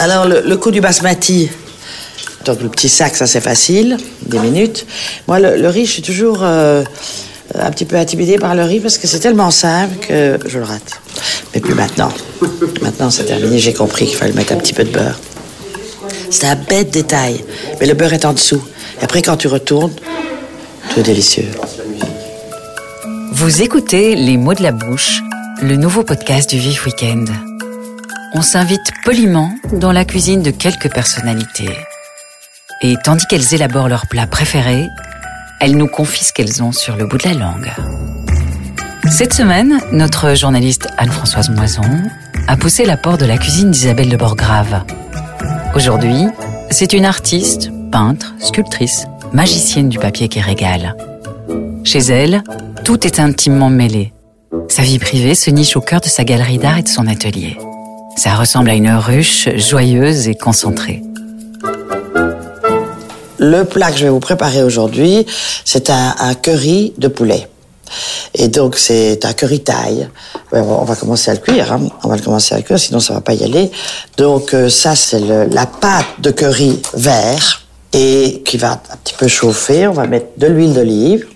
Alors, le, coup du basmati. Donc, le petit sac, ça c'est facile, des minutes. Moi, le, riz, je suis toujours euh, un petit peu intimidée par le riz parce que c'est tellement simple que je le rate. Mais plus maintenant. Maintenant, c'est terminé, j'ai compris qu'il fallait mettre un petit peu de beurre. C'est un bête détail, mais le beurre est en dessous. Et après, quand tu retournes, tout est délicieux. Vous écoutez Les mots de la bouche, le nouveau podcast du Vif Weekend. On s'invite poliment dans la cuisine de quelques personnalités. Et tandis qu'elles élaborent leurs plats préférés, elles nous confient ce qu'elles ont sur le bout de la langue. Cette semaine, notre journaliste Anne-Françoise Moison a poussé la porte de la cuisine d'Isabelle de Borgrave. Aujourd'hui, c'est une artiste, peintre, sculptrice, magicienne du papier qui régale. Chez elle, tout est intimement mêlé. Sa vie privée se niche au cœur de sa galerie d'art et de son atelier. Ça ressemble à une ruche joyeuse et concentrée. Le plat que je vais vous préparer aujourd'hui, c'est un, curry de poulet. Et donc, c'est un curry. Ben, On va commencer à le cuire. hein. On va le commencer à cuire, sinon ça va pas y aller. Donc, euh, ça, c'est la pâte de curry vert et qui va un petit peu chauffer. On va mettre de l'huile d'olive.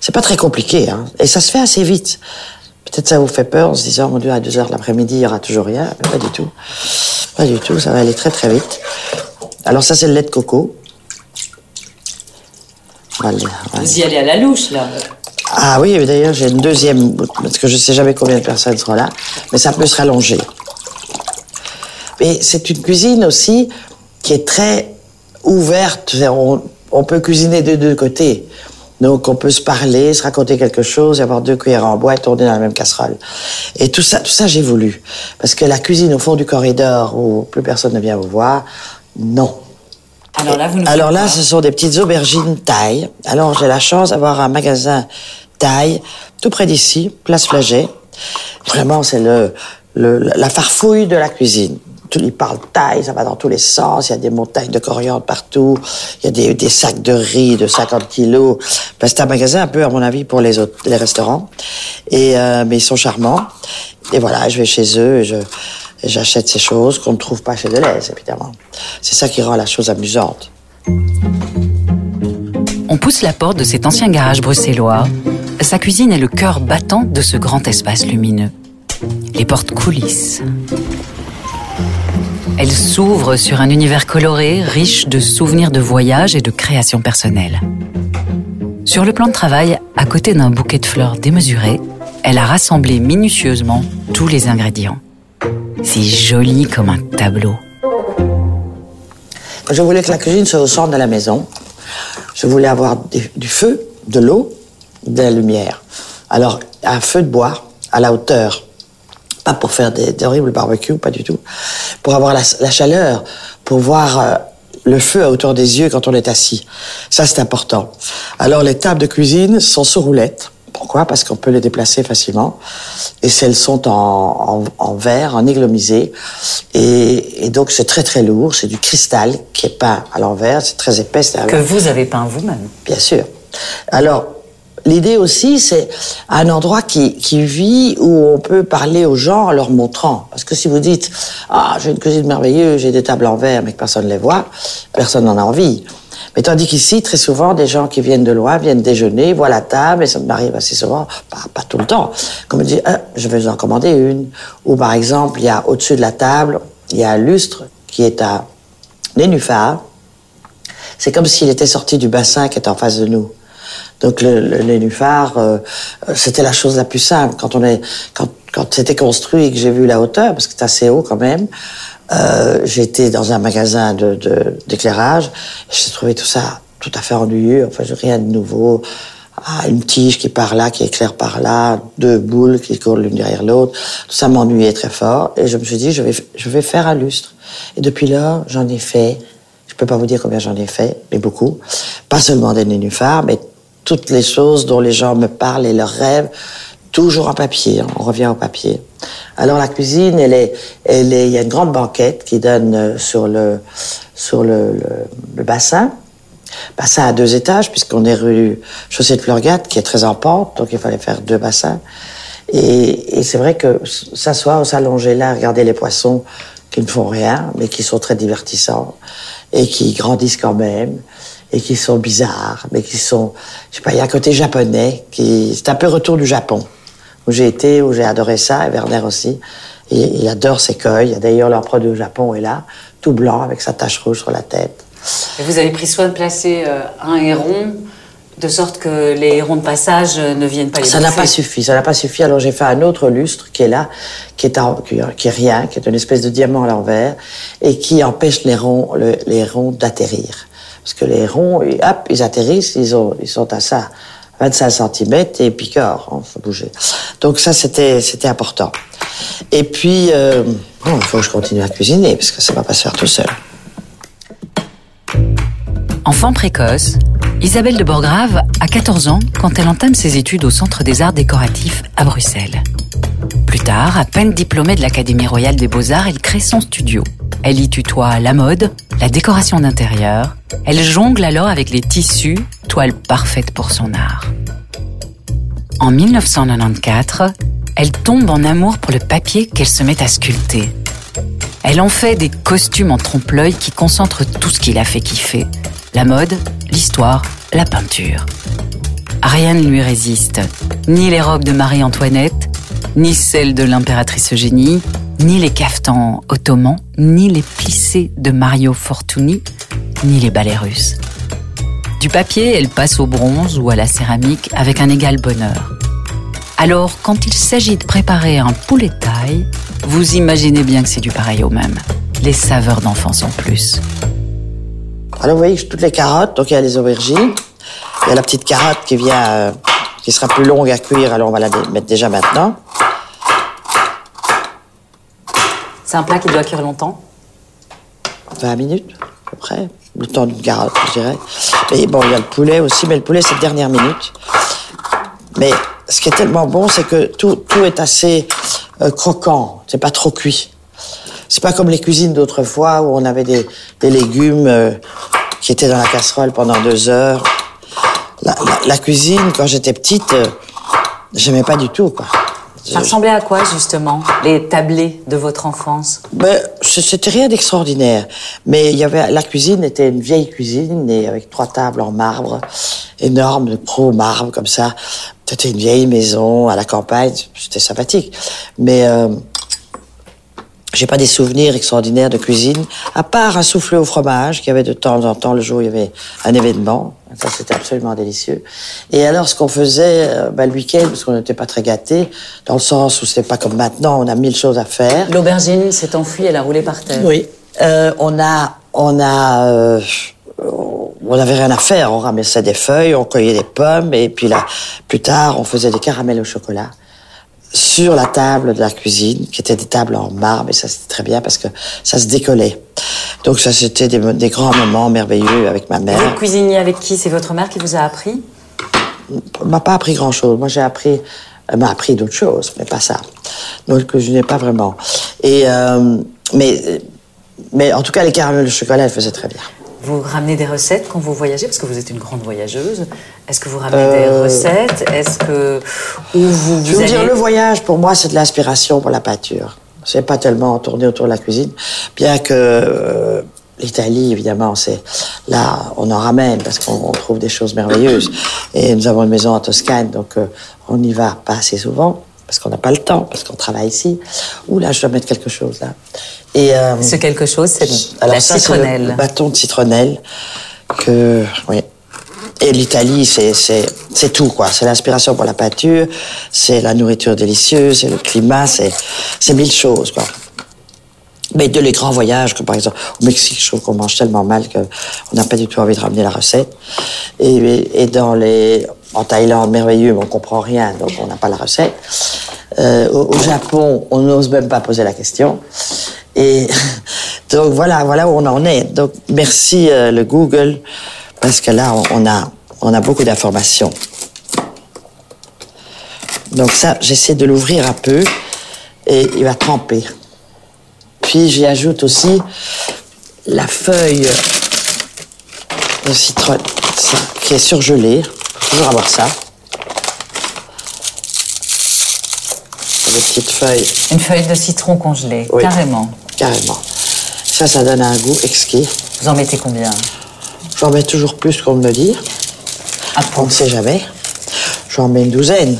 C'est pas très compliqué, hein. Et ça se fait assez vite. Peut-être ça vous fait peur en se disant, mon Dieu, à 2 heures de l'après-midi, il y aura toujours rien. Mais pas du tout. Pas du tout, ça va aller très très vite. Alors ça, c'est le lait de coco. Le- Vous y allez à la louche, là. ah oui, d'ailleurs, j'ai une deuxième, parce que je sais jamais combien de personnes seront là, mais ça peut se rallonger. Mais c'est une cuisine aussi qui est très ouverte. On, on peut cuisiner de deux côtés. Donc, on peut se parler, se raconter quelque chose, et avoir deux cuillères en bois et tourner dans la même casserole. Et tout ça, tout ça, j'ai voulu. Parce que la cuisine au fond du corridor où plus personne ne vient vous voir, non. Alors là, vous nous Alors là, ce sont des petites aubergines taille. Alors j'ai la chance d'avoir un magasin taille tout près d'ici, place Flaget. Vraiment, c'est le, le- la farfouille de la cuisine. Tout, ils parlent taille, ça va dans tous les sens. Il y a des montagnes de coriandre partout. Il y a des, sacs de riz de 50 kilos. Ben, c'est un magasin un peu, à mon avis, pour les, autres, les restaurants. Et, euh, mais ils sont charmants. Et voilà, je vais chez eux et je, j'achète ces choses qu'on ne trouve pas chez Deleuze, évidemment. C'est ça qui rend la chose amusante. On pousse la porte de cet ancien garage bruxellois. Sa cuisine est le cœur battant de ce grand espace lumineux. Les portes coulissent. Elles s'ouvrent sur un univers coloré, riche de souvenirs de voyage et de création personnelle. Sur le plan de travail, à côté d'un bouquet de fleurs démesuré, elle a rassemblé minutieusement tous les ingrédients. C'est joli comme un tableau. Je voulais que la cuisine soit au centre de la maison. Je voulais avoir du feu, de l'eau, de la lumière. Alors, un feu de bois à la hauteur. Pas pour faire des, des horribles barbecues, pas du tout. Pour avoir la, la chaleur, pour voir euh, le feu à hauteur des yeux quand on est assis. Ça, c'est important. Alors, les tables de cuisine sont sous roulette. Pourquoi? Parce qu'on peut les déplacer facilement. Et celles sont en, en, en verre, en églomisé. Et, et donc, c'est très, très lourd. C'est du cristal qui est peint à l'envers. C'est très épais. Que vous avez peint vous-même. Bien sûr. Alors, l'idée aussi, c'est un endroit qui, qui vit où on peut parler aux gens en leur montrant. Parce que si vous dites, ah, j'ai une cuisine merveilleuse, j'ai des tables en verre, mais que personne ne les voit, personne n'en a envie. Mais tandis qu'ici, très souvent, des gens qui viennent de loin viennent déjeuner, voient la table, et ça m'arrive assez souvent, pas, pas tout le temps, comme me dit, ah, je vais vous en commander une. Ou par exemple, il y a au-dessus de la table, il y a un lustre qui est un nénuphar, c'est comme s'il était sorti du bassin qui est en face de nous. Donc le, le nénuphar, euh, c'était la chose la plus simple. Quand on est, quand, quand c'était construit et que j'ai vu la hauteur, parce que c'est assez haut quand même, euh, j'étais dans un magasin de, de- d'éclairage. J'ai trouvé tout ça tout à fait ennuyeux. Enfin, rien de nouveau. Ah, une tige qui part là, qui éclaire par là, deux boules qui courent l'une derrière l'autre. Tout ça m'ennuyait très fort. Et je me suis dit, je vais, je vais faire un lustre. Et depuis là, j'en ai fait. Je peux pas vous dire combien j'en ai fait, mais beaucoup. Pas seulement des nénuphars, mais toutes les choses dont les gens me parlent et leurs rêves, toujours en papier. hein. On revient au papier. Alors la cuisine, elle est, elle est, il y a une grande banquette qui donne euh, sur le, sur le, bassin. Bassin à deux étages, puisqu'on est rue Chaussée de Fleurgat, qui est très en pente, donc il fallait faire deux bassins. Et, et c'est vrai que s'asseoir, s'allonger là, regarder les poissons qui ne font rien, mais qui sont très divertissants et qui grandissent quand même et qui sont bizarres, mais qui sont, je sais pas, il y a un côté japonais qui, c'est un peu retour du Japon où j'ai été, où j'ai adoré ça, et Werner aussi. Et, il adore ses koi. D'ailleurs, leur produit au Japon est là, tout blanc avec sa tache rouge sur la tête. Et vous avez pris soin de placer euh, un héron de sorte que les hérons de passage euh, ne viennent pas les Ça n'a pas suffi, ça n'a pas suffi. Alors j'ai fait un autre lustre qui est là, qui est, en- qui, qui est rien, qui est une espèce de diamant à l'envers et qui empêche les hérons, le- les hérons d'atterrir. Parce que les hérons, ils- hop, ils atterrissent, ils, ont, ils sont à ça, 25 cm et picorent, hein, faut bouger. Donc ça, c'était, c'était important. Et puis, euh, il faut que je continue à cuisiner parce que ça va pas se faire tout seul. Enfant précoce, Isabelle de Borgrave a 14 ans quand elle entame ses études au Centre des Arts Décoratifs à Bruxelles. Plus tard, à peine diplômée de l'Académie royale des beaux-arts, elle crée son studio. Elle y tutoie la mode, la décoration d'intérieur. Elle jongle alors avec les tissus, toile parfaite pour son art. En 1994, elle tombe en amour pour le papier qu'elle se met à sculpter. Elle en fait des costumes en trompe-l'œil qui concentrent tout ce qui la fait kiffer. La mode, l'histoire, la peinture. Rien ne lui résiste. Ni les robes de Marie-Antoinette, ni celles de l'impératrice Eugénie, ni les cafetans ottomans, ni les plissés de Mario Fortuny, ni les ballets russes. Du papier, elle passe au bronze ou à la céramique avec un égal bonheur. Alors, quand il s'agit de préparer un poulet taille, vous imaginez bien que c'est du pareil au même. Les saveurs d'enfance en plus. Alors vous voyez que toutes les carottes, donc il y a les aubergines, il y a la petite carotte qui vient, euh, qui sera plus longue à cuire, alors on va la mettre déjà maintenant. C'est un plat qui doit cuire longtemps. 20 minutes, à peu près. Le temps d'une carotte, je dirais. Et bon, il y a le poulet aussi, mais le poulet, c'est dernière minute. Mais ce qui est tellement bon, c'est que tout, tout est assez euh, croquant. C'est pas trop cuit. C'est pas comme les cuisines d'autrefois où on avait des, des légumes euh, qui étaient dans la casserole pendant deux heures. La, la- la cuisine, quand j'étais petite, euh, j'aimais pas du tout, quoi. Ça ressemblait à quoi, justement, les tablés de votre enfance? Ben, c'était rien d'extraordinaire. Mais il y avait, la cuisine était une vieille cuisine et avec trois tables en marbre, énormes, de gros marbre comme ça. C'était une vieille maison à la campagne. C'était sympathique. Mais, euh, j'ai pas des souvenirs extraordinaires de cuisine, à part un soufflé au fromage qu'il y avait de temps en temps le jour où il y avait un événement. Ça, c'était absolument délicieux. Et alors, ce qu'on faisait euh, ben, le week-end, parce qu'on n'était pas très gâtés, dans le sens où c'était pas comme maintenant, on a mille choses à faire. L'aubergine s'est enfuie, elle a roulé par terre. Oui. Euh, on a, on a, euh, on n'avait rien à faire. On ramassait des feuilles, on cueillait des pommes, et puis là, plus tard, on faisait des caramels au chocolat sur la table de la cuisine, qui étaient des tables en marbre, et ça c'était très bien parce que ça se décollait. Donc ça c'était des, des grands moments merveilleux avec ma Vous mère. cuisiniez avec qui? C'est votre mère qui vous a appris? Elle m'a pas appris grand chose. Moi j'ai appris, elle m'a appris d'autres choses, mais pas ça. Donc je n'ai pas vraiment. Et euh, mais mais en tout cas les caramels au chocolat, elle faisait très bien. Vous ramenez des recettes quand vous voyagez Parce que vous êtes une grande voyageuse. Est-ce que vous ramenez Euh, des recettes? Est-ce que. Ou vous, Je veux dire, le voyage, pour moi, c'est de l'inspiration pour la peinture. C'est pas tellement tourner autour de la cuisine, bien que euh, l'Italie, évidemment, c'est là, on en ramène parce qu'on on trouve des choses merveilleuses. Et nous avons une maison en Toscane, donc euh, on n'y va pas assez souvent parce qu'on n'a pas le temps, parce qu'on travaille ici. Ouh là, je dois mettre quelque chose là. Et euh, Ce quelque chose, c'est la ça, citronnelle. le bâton de citronnelle que oui. Et l'Italie, c'est tout quoi. C'est l'inspiration pour la peinture, c'est la nourriture délicieuse, c'est le climat, c'est mille choses quoi. Mais de les grands voyages, comme par exemple au Mexique, je trouve qu'on mange tellement mal que on n'a pas du tout envie de ramener la recette. Et, et dans les en Thaïlande, merveilleux, mais on comprend rien, donc on n'a pas la recette. Euh, au, Japon, on n'ose même pas poser la question. Et donc voilà, voilà où on en est. Donc merci euh, le Google parce que là on, on a on a beaucoup d'informations. Donc ça, j'essaie de l'ouvrir un peu et il va tremper. Puis j'y ajoute aussi la feuille de citron qui est surgelée. Toujours avoir ça. Des petites feuilles Une feuille de citron congelée, Oui. carrément. Carrément. Ça, ça donne un goût exquis. Vous en mettez combien? J'en mets toujours plus qu'on me le dit. Ah, On ne sait jamais. J'en mets une douzaine.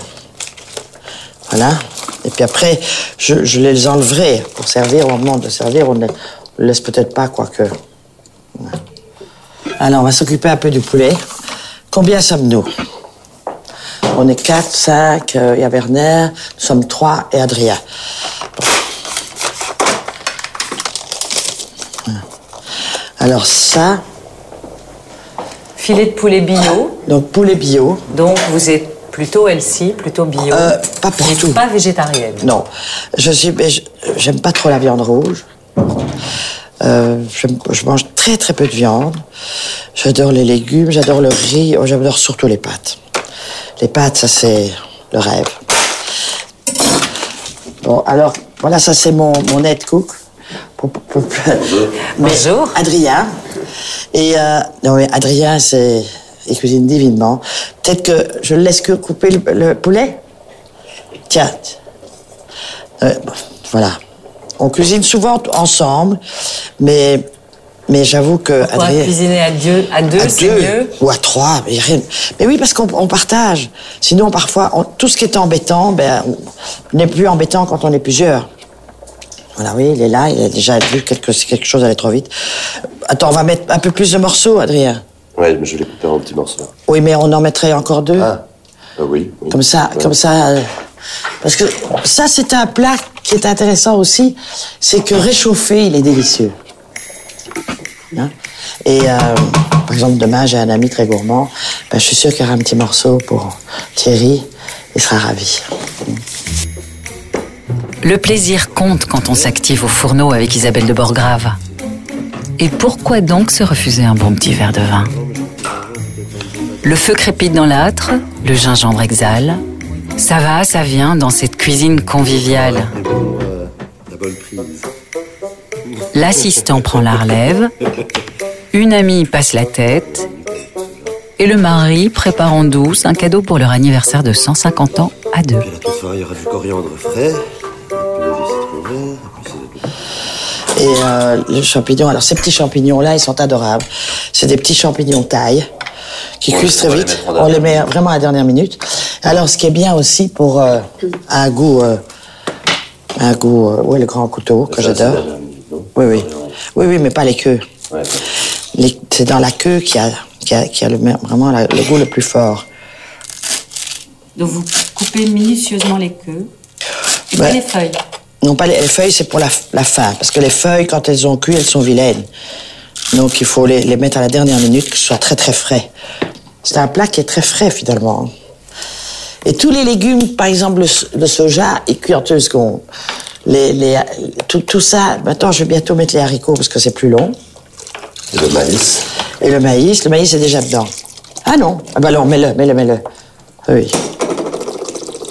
Voilà. Et puis après, je, je les enlèverai pour servir. Au moment de servir, on ne le laisse peut-être pas, quoique. Voilà. Alors, on va s'occuper un peu du poulet. Combien sommes-nous? On est 4, 5, il y a Werner, nous sommes 3 et Adrien. Alors ça, Filet de poulet bio. donc poulet bio, Donc vous êtes plutôt healthy, plutôt bio. Euh, pas pour tout. Pas végétarienne. Non, je suis, j'aime pas trop la viande rouge. Euh, j'aime- je mange très très peu de viande. J'adore les légumes, j'adore le riz, oh, j'adore surtout les pâtes. Les pâtes, ça c'est le rêve. Bon, alors voilà, ça c'est mon, mon head cook. Pour- pour- pour- Mais Bonjour. Adrien. Et euh, non, mais Adrien, c'est il cuisine divinement. Peut-être que je le laisse que couper le, le poulet? Tiens. Euh, voilà. On cuisine souvent ensemble, mais, mais j'avoue que Pourquoi Adrien. cuisiner à deux, à deux à c'est deux mieux ou à trois, mais, rien- mais oui, parce qu'on on partage. Sinon, parfois, on- tout ce qui est embêtant, ben, on n'est plus embêtant quand on est plusieurs. Voilà, oui, il est là, il a déjà vu quelque, quelque chose allait trop vite. Attends, on va mettre un peu plus de morceaux, Adrien. Ouais, mais je vais les couper en petits morceaux. Oui, mais on en mettrait encore deux. Ah, euh, oui, oui. Comme ça, Ouais. comme ça. Parce que ça, c'est un plat qui est intéressant aussi, c'est que réchauffé, il est délicieux. Hein? Et euh, par exemple, demain, j'ai un ami très gourmand. Ben, je suis sûr qu'il y aura un petit morceau pour Thierry. Il sera ravi. Le plaisir compte quand on s'active au fourneau avec Isabelle de Borgrave. Et pourquoi donc se refuser un bon petit verre de vin? Le feu crépite dans l'âtre, le gingembre exhale. Ça va, ça vient dans cette cuisine conviviale. Et bon, la bonne prise. L'assistant prend la relève, une amie passe la tête, et le mari prépare en douce un cadeau pour leur anniversaire de 150 ans à deux. Et euh, les champignons, alors ces petits champignons-là, ils sont adorables. C'est des petits champignons taille qui cuisent on très vite. On les met vraiment à la dernière minute. Alors, ce qui est bien aussi pour euh, un goût, euh, un goût, euh, ouais, le grand couteau que j'adore. Oui, oui, oui, oui, mais pas les queues. Ouais. C'est dans la queue qui a, qui a, qui a le, me- vraiment la- le goût le plus fort. Donc vous coupez minutieusement les queues. Et pas les feuilles. Non, pas les, les feuilles, c'est pour la, la fin. Parce que les feuilles, quand elles ont cuit, elles sont vilaines. Donc, il faut les, les mettre à la dernière minute, que ce soit très, très frais. C'est un plat qui est très frais, finalement. Et tous les légumes, par exemple, le, so- le soja, il cuit en deux secondes. Les, les, tout, tout ça, maintenant, je vais bientôt mettre les haricots parce que c'est plus long. Et le maïs. Et le maïs, le maïs est déjà dedans. Ah non Ah bah alors, mets-le, mets-le, mets-le. Oui.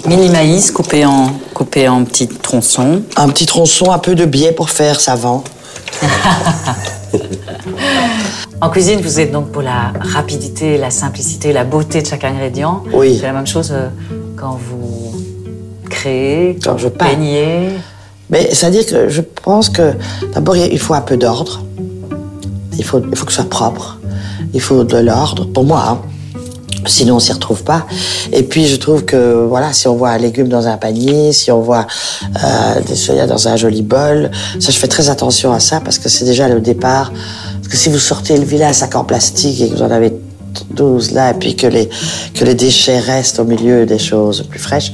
Mini maïs coupé en, coupé en petits tronçons. Un petit tronçon, un peu de biais pour faire savant. En cuisine, vous êtes donc pour la rapidité, la simplicité, la beauté de chaque ingrédient. Oui. C'est la même chose euh, quand vous créez, Quand je vous peins. peignez. Mais c'est-à-dire que je pense que d'abord il faut un peu d'ordre. Il faut, il faut que ce soit propre. Il faut de l'ordre, pour moi. hein. Sinon, on s'y retrouve pas. Et puis, je trouve que, voilà, si on voit un légume dans un panier, si on voit euh, des soya dans un joli bol, ça, je fais très attention à ça parce que c'est déjà le départ. Parce que si vous sortez le vilain sac en plastique et que vous en avez 12 là, et puis que les, que les déchets restent au milieu des choses plus fraîches,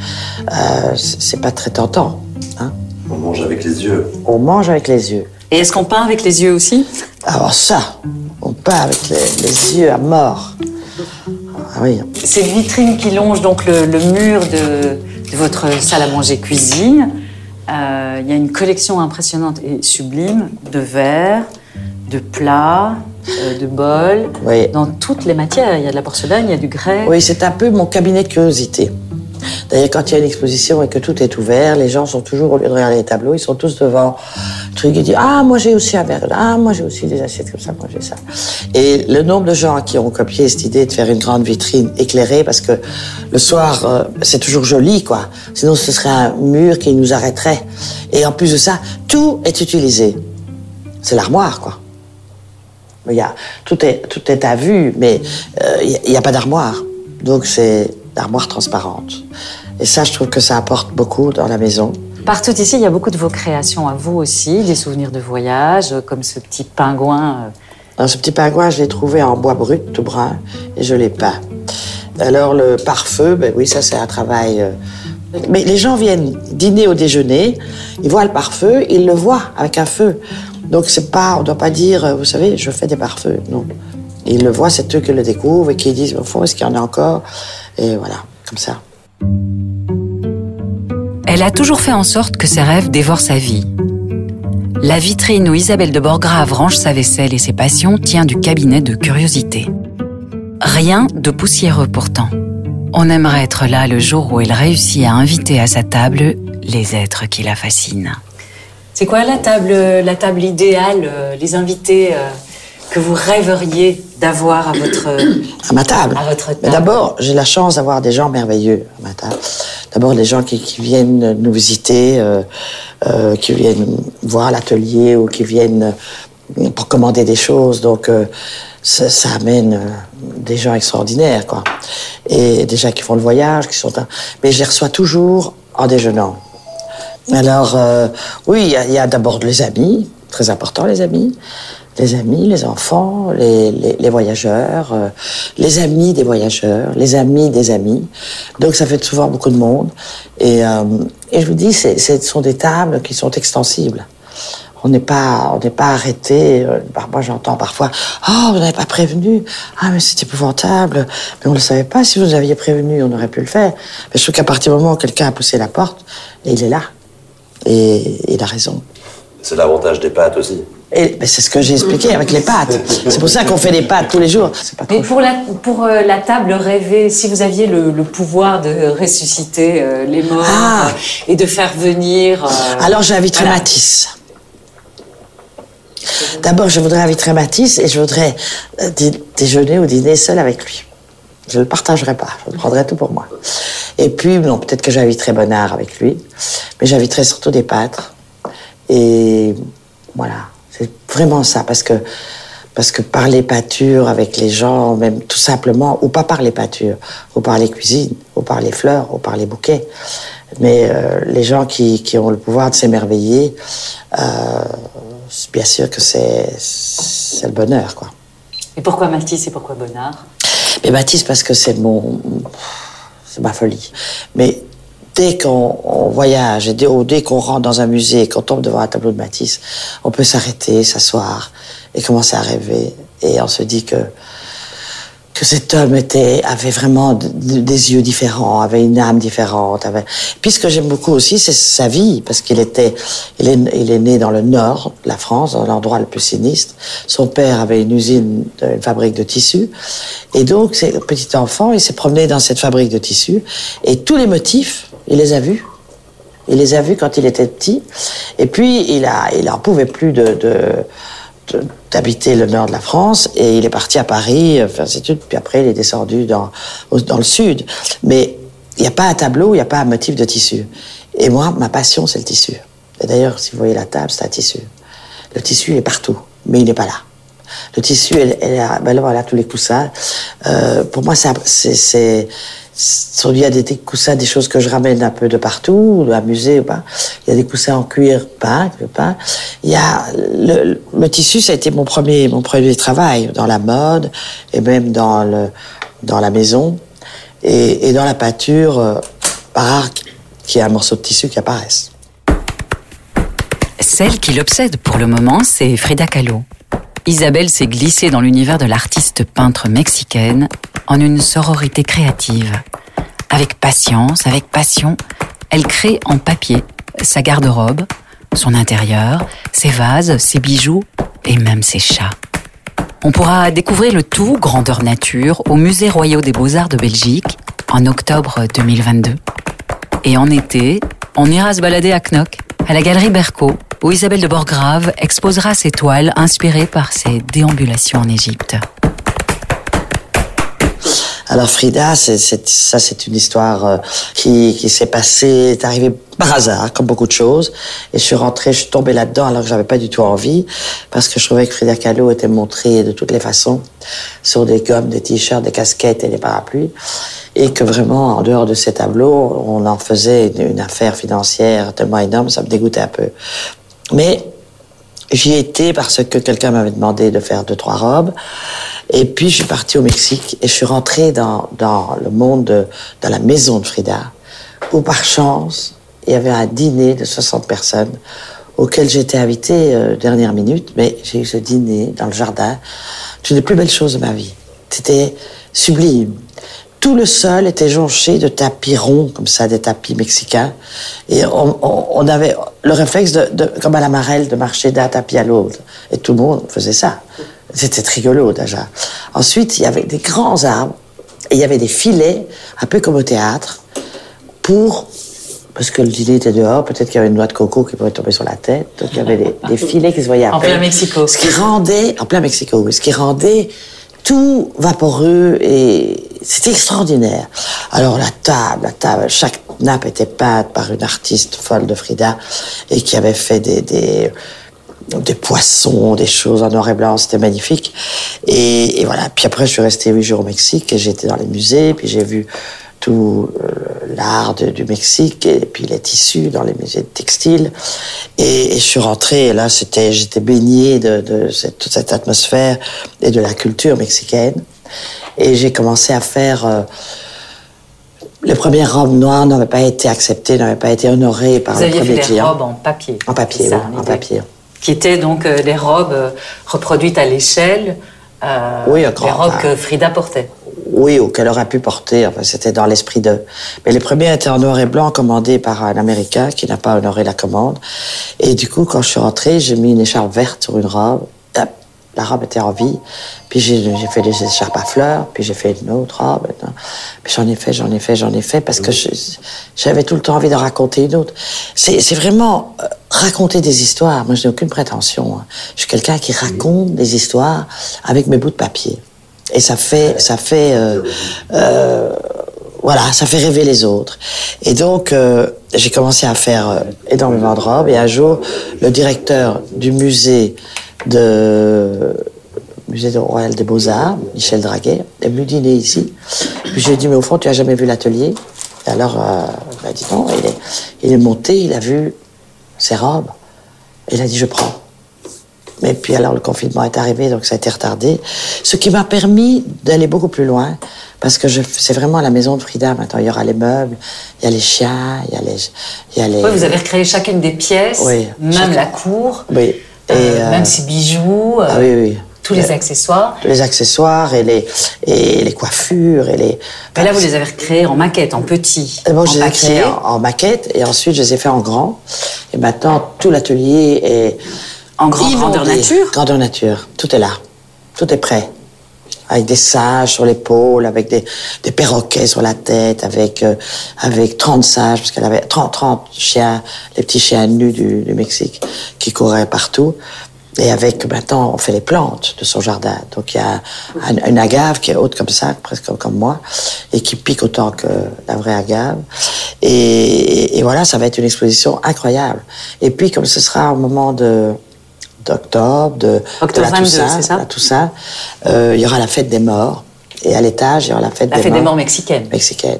euh, c'est pas très tentant. Hein On mange avec les yeux. on mange avec les yeux. Et est-ce qu'on peint avec les yeux aussi? Alors ça, on peint avec les, les yeux à mort. Ah oui. Cette vitrine qui longe donc le, le mur de, de votre salle à manger cuisine, euh, il y a une collection impressionnante et sublime de verres, de plats, euh, de bols, Oui. dans toutes les matières. Il y a de la porcelaine, il y a du grès. Oui, c'est un peu mon cabinet de curiosité. D'ailleurs, quand il y a une exposition et que tout est ouvert, les gens sont toujours, au lieu de regarder les tableaux, ils sont tous devant le truc et disent Ah, moi j'ai aussi un verre, ah, moi j'ai aussi des assiettes comme ça, moi j'ai ça. Et le nombre de gens qui ont copié cette idée de faire une grande vitrine éclairée, parce que le soir, euh, c'est toujours joli, quoi. Sinon, ce serait un mur qui nous arrêterait. Et en plus de ça, tout est utilisé. C'est l'armoire, quoi. Il y a, tout, est, tout est à vue, mais euh, il n'y a, pas d'armoire. Donc c'est l'armoire transparente. Et ça, je trouve que ça apporte beaucoup dans la maison. Partout ici, il y a beaucoup de vos créations à vous aussi, des souvenirs de voyage, comme ce petit pingouin. Euh. ce petit pingouin, je l'ai trouvé en bois brut, tout brun, et je l'ai peint. Alors le pare-feu, ben oui, ça c'est un travail. Euh. Mais les gens viennent dîner au déjeuner, ils voient le pare-feu, ils le voient avec un feu. Donc c'est pas, on doit pas dire, euh, vous savez, je fais des pare-feux, non. Ils le voient, c'est eux qui le découvrent et qui disent, au fond, est-ce qu'il y en a encore? Et voilà, comme ça. Elle a toujours fait en sorte que ses rêves dévorent sa vie. La vitrine où Isabelle de Borgrave range sa vaisselle et ses passions tient du cabinet de curiosité. Rien de poussiéreux pourtant. On aimerait être là le jour où elle réussit à inviter à sa table les êtres qui la fascinent. C'est quoi la table, la table idéale, euh, les invités euh, que vous rêveriez d'avoir à votre à ma table. À votre table. D'abord, j'ai la chance d'avoir des gens merveilleux à ma table. D'abord, des gens qui, viennent nous visiter, euh, qui viennent voir l'atelier ou qui viennent pour commander des choses. Donc, ça, ça, amène des gens extraordinaires, quoi. Et des gens qui font le voyage, qui sont. Mais je les reçois toujours en déjeunant. Alors, euh, oui, il y a, d'abord les amis, très important les amis, les amis, les enfants, les, les, voyageurs, euh, les amis des voyageurs, les amis des amis. Donc ça fait souvent beaucoup de monde. Et, euh, et je vous dis, ce sont des tables qui sont extensibles. On n'est pas, on n'est pas arrêté. moi, j'entends parfois, oh, vous n'avez pas prévenu. Ah, mais c'est épouvantable. Mais on ne le savait pas. Si vous aviez prévenu, on aurait pu le faire. Mais je trouve qu'à partir du moment où quelqu'un a poussé la porte, et il est là. Et il a raison. C'est l'avantage des pâtes aussi. Et c'est ce que j'ai expliqué avec les pâtes. C'est pour ça qu'on fait des pâtes tous les jours. Et pour la, pour euh, la table rêvée, si vous aviez le, pouvoir de ressusciter euh, les morts ah. et de faire venir. Euh, Alors j'inviterais Matisse. D'abord, je voudrais inviter Matisse et je voudrais déjeuner ou dîner seul avec lui. Je ne le partagerai pas, je le prendrai tout pour moi. Et puis, non, peut-être que j'inviterai Bonnard avec lui, mais j'inviterai surtout des pâtres. Et voilà, c'est vraiment ça, parce que, parce que parler pâture avec les gens, même tout simplement, ou pas parler pâture, ou parler cuisine, ou parler fleurs, ou parler bouquet. Mais euh, les gens qui, qui, ont le pouvoir de s'émerveiller, euh, bien sûr que c'est le bonheur, quoi. Et pourquoi Matisse et pourquoi Bonnard? Mais Matisse, parce que c'est mon. C'est ma folie. Mais dès qu'on voyage et dès, qu'on rentre dans un musée, qu'on tombe devant un tableau de Matisse, on peut s'arrêter, s'asseoir et commencer à rêver. Et on se dit que que cet homme était, avait vraiment des yeux différents, avait une âme différente. Avait... Puis ce que j'aime beaucoup aussi, c'est sa vie, parce qu'il était, il est, il est, né dans le nord de la France, dans l'endroit le plus sinistre. Son père avait une usine, une fabrique de tissus. Et donc, petit enfant, il s'est promené dans cette fabrique de tissus. Et tous les motifs, il les a vus. Il les a vus quand il était petit. Et puis, il a, il en pouvait plus de, de d'habiter le nord de la France et il est parti à Paris euh, faire ses études, puis après il est descendu dans, dans le sud. Mais il n'y a pas un tableau, il n'y a pas un motif de tissu. Et moi, ma passion, c'est le tissu. Et d'ailleurs, si vous voyez la table, c'est un tissu. Le tissu est partout, mais il n'est pas là. Le tissu, elle, elle a, ben voilà, tous les coussins. Euh, pour moi, c'est il y a des, coussins, des choses que je ramène un peu de partout, à musée ou pas. Il y a des coussins en cuir peint, peint. Il y a le, le, tissu, ça a été mon premier, mon premier travail dans la mode et même dans le, dans la maison et, dans la peinture euh, par arc, qui est un morceau de tissu qui apparaisse. Celle qui l'obsède pour le moment, c'est Frida Kahlo. Isabelle s'est glissée dans l'univers de l'artiste peintre mexicaine en une sororité créative. Avec patience, avec passion, elle crée en papier sa garde-robe, son intérieur, ses vases, ses bijoux et même ses chats. On pourra découvrir le tout grandeur nature au Musée Royal des Beaux-Arts de Belgique en octobre 2022. Et en été, on ira se balader à Knock, à la galerie Berco, où Isabelle de Borgrave exposera ses toiles inspirées par ses déambulations en Égypte. Alors Frida, ça c'est une histoire euh, qui, s'est passée, est arrivée par hasard, comme beaucoup de choses. Et je suis rentrée, je suis tombée là-dedans alors que j'avais pas du tout envie, parce que je trouvais que Frida Kahlo était montrée de toutes les façons, sur des gommes, des t-shirts, des casquettes et des parapluies. Et que vraiment, en dehors de ces tableaux, on en faisait une affaire financière tellement énorme, ça me dégoûtait un peu. Mais J'y étais parce que quelqu'un m'avait demandé de faire deux, trois robes. Et puis, je suis partie au Mexique et je suis rentrée dans, dans le monde, de, dans la maison de Frida, où par chance, il y avait un dîner de 60 personnes auquel j'étais invitée euh, dernière minute, mais j'ai eu ce dîner dans le jardin. C'est une des plus belles choses de ma vie. C'était sublime. Tout le sol était jonché de tapis ronds, comme ça, des tapis mexicains. Et on, on- on avait le réflexe, de, de- comme à la marelle, de marcher d'un tapis à l'autre. Et tout le monde faisait ça. C'était rigolo, déjà. Ensuite, il y avait des grands arbres, et il y avait des filets, un peu comme au théâtre, pour... Parce que le dîner était dehors, peut-être qu'il y avait une noix de coco qui pouvait tomber sur la tête. Donc il y avait des, des filets qui se voyaient à En plein Mexico. Ce qui rendait, en plein Mexico, oui, ce qui rendait tout vaporeux et c'était extraordinaire. Alors la table, la table, chaque nappe était peinte par une artiste folle de Frida et qui avait fait des, des, poissons, des choses en noir et blanc, c'était magnifique. Et, voilà, puis après je suis resté huit jours au Mexique et j'étais dans les musées, puis j'ai vu tout euh, l'art du Mexique et puis les tissus dans les musées de textile. Et, je suis rentrée et là, c'était, j'étais baignée de, toute cette atmosphère et de la culture mexicaine. Et j'ai commencé à faire. euh, les premières robes noires n'avaient pas été acceptées, n'avaient pas été honorées par Vous le aviez premier fait des robes en papier. En papier, ça, oui, en papier. Qui étaient donc euh, des robes euh, reproduites à l'échelle. euh, Oui, des robes enfin, que Frida portait. Oui, ou qu'elle aurait pu porter. Enfin, c'était dans l'esprit de. Mais les premiers étaient en noir et blanc, commandés par un Américain qui n'a pas honoré la commande. Et du coup, quand je suis rentrée, j'ai mis une écharpe verte sur une robe. La robe était en vie. Puis j'ai fait des écharpes à fleurs. Puis j'ai fait une autre robe. non. Puis j'en ai fait, j'en ai fait, j'en ai fait parce que j'avais tout le temps envie de raconter une autre. C'est vraiment euh, raconter des histoires. Moi, je n'ai aucune prétention. hein. Je suis quelqu'un qui raconte des histoires avec mes bouts de papier. Et ça fait, ça fait, euh, euh, voilà, ça fait rêver les autres. Et donc, j'ai commencé à faire énormément de robes. Et un jour, le directeur du musée de musée de royal des beaux arts, Michel Draguet, est venu dîner ici. Puis je lui ai dit, mais au fond, tu as jamais vu l'atelier? Et alors, euh, il a dit non. Il est, il est monté, il a vu ses robes. Et il a dit, je prends. Mais puis alors le confinement est arrivé, donc ça a été retardé. Ce qui m'a permis d'aller beaucoup plus loin, parce que c'est vraiment la maison de Frida maintenant. Il y aura les meubles, il y a les chiens, il y a les... Il y a les... Oui, vous avez recréé chacune des pièces, Oui, même chacun. la cour, Oui. Et, euh, euh, même ses bijoux, euh, Ah oui, oui. tous les accessoires. Les accessoires et les, et les coiffures et les... Là, vous les avez recréés en maquette, en petit, D'abord, en je les ai créés en, en maquette et ensuite je les ai fait en grand. Et maintenant, tout l'atelier est. En grand- grandeur nature Grandeur nature. Tout est là. Tout est prêt. Avec des sages sur l'épaule, avec des, des perroquets sur la tête, avec, euh, avec 30 sages, parce qu'elle avait 30, 30 chiens, les petits chiens nus du, du Mexique, qui couraient partout. Et avec, maintenant, on fait les plantes de son jardin. Donc, il y a un- une agave qui est haute comme ça, presque comme, comme moi, et qui pique autant que la vraie agave. Et, et voilà, ça va être une exposition incroyable. Et puis, comme ce sera au moment de d'octobre, de, de Octobre la 22, Toussaint, c'est ça la Toussaint, euh, il y aura la fête des morts. Et à l'étage, il y aura la fête, La des, fête morts des morts mexicaine. mexicaine.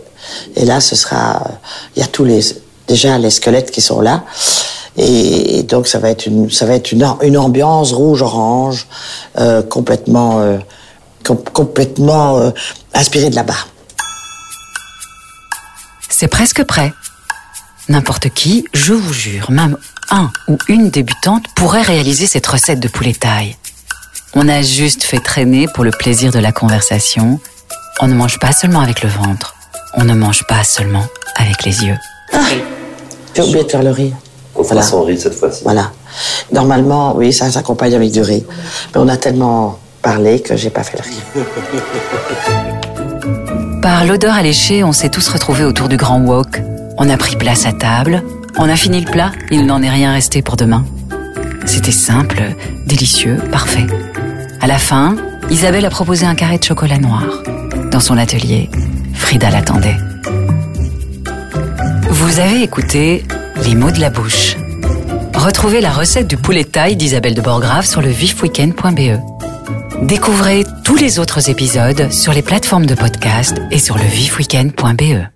Et là, ce sera, euh, il y a tous les, déjà les squelettes qui sont là. Et, et donc, ça va être une, ça va être une, une ambiance rouge-orange, euh, complètement, euh, com- complètement euh, inspirée de là-bas. C'est presque prêt. N'importe qui, je vous jure, même un ou une débutante pourrait réaliser cette recette de poulet taille. On a juste fait traîner pour le plaisir de la conversation. On ne mange pas seulement avec le ventre, on ne mange pas seulement avec les yeux. J'ai oublié de faire le riz. On fera Voilà. sans riz cette fois-ci. Voilà. Normalement, oui, ça s'accompagne avec du riz. Mais on a tellement parlé que j'ai pas fait le riz. Par l'odeur alléchée, on s'est tous retrouvés autour du grand wok. On a pris place à table, on a fini le plat, il n'en est rien resté pour demain. C'était simple, délicieux, parfait. À la fin, Isabelle a proposé un carré de chocolat noir. Dans son atelier, Frida l'attendait. Vous avez écouté Les mots de la bouche. Retrouvez la recette du poulet taille d'Isabelle de Borgrave sur le vifweekend.be. Découvrez tous les autres épisodes sur les plateformes de podcast et sur le vifweekend.be.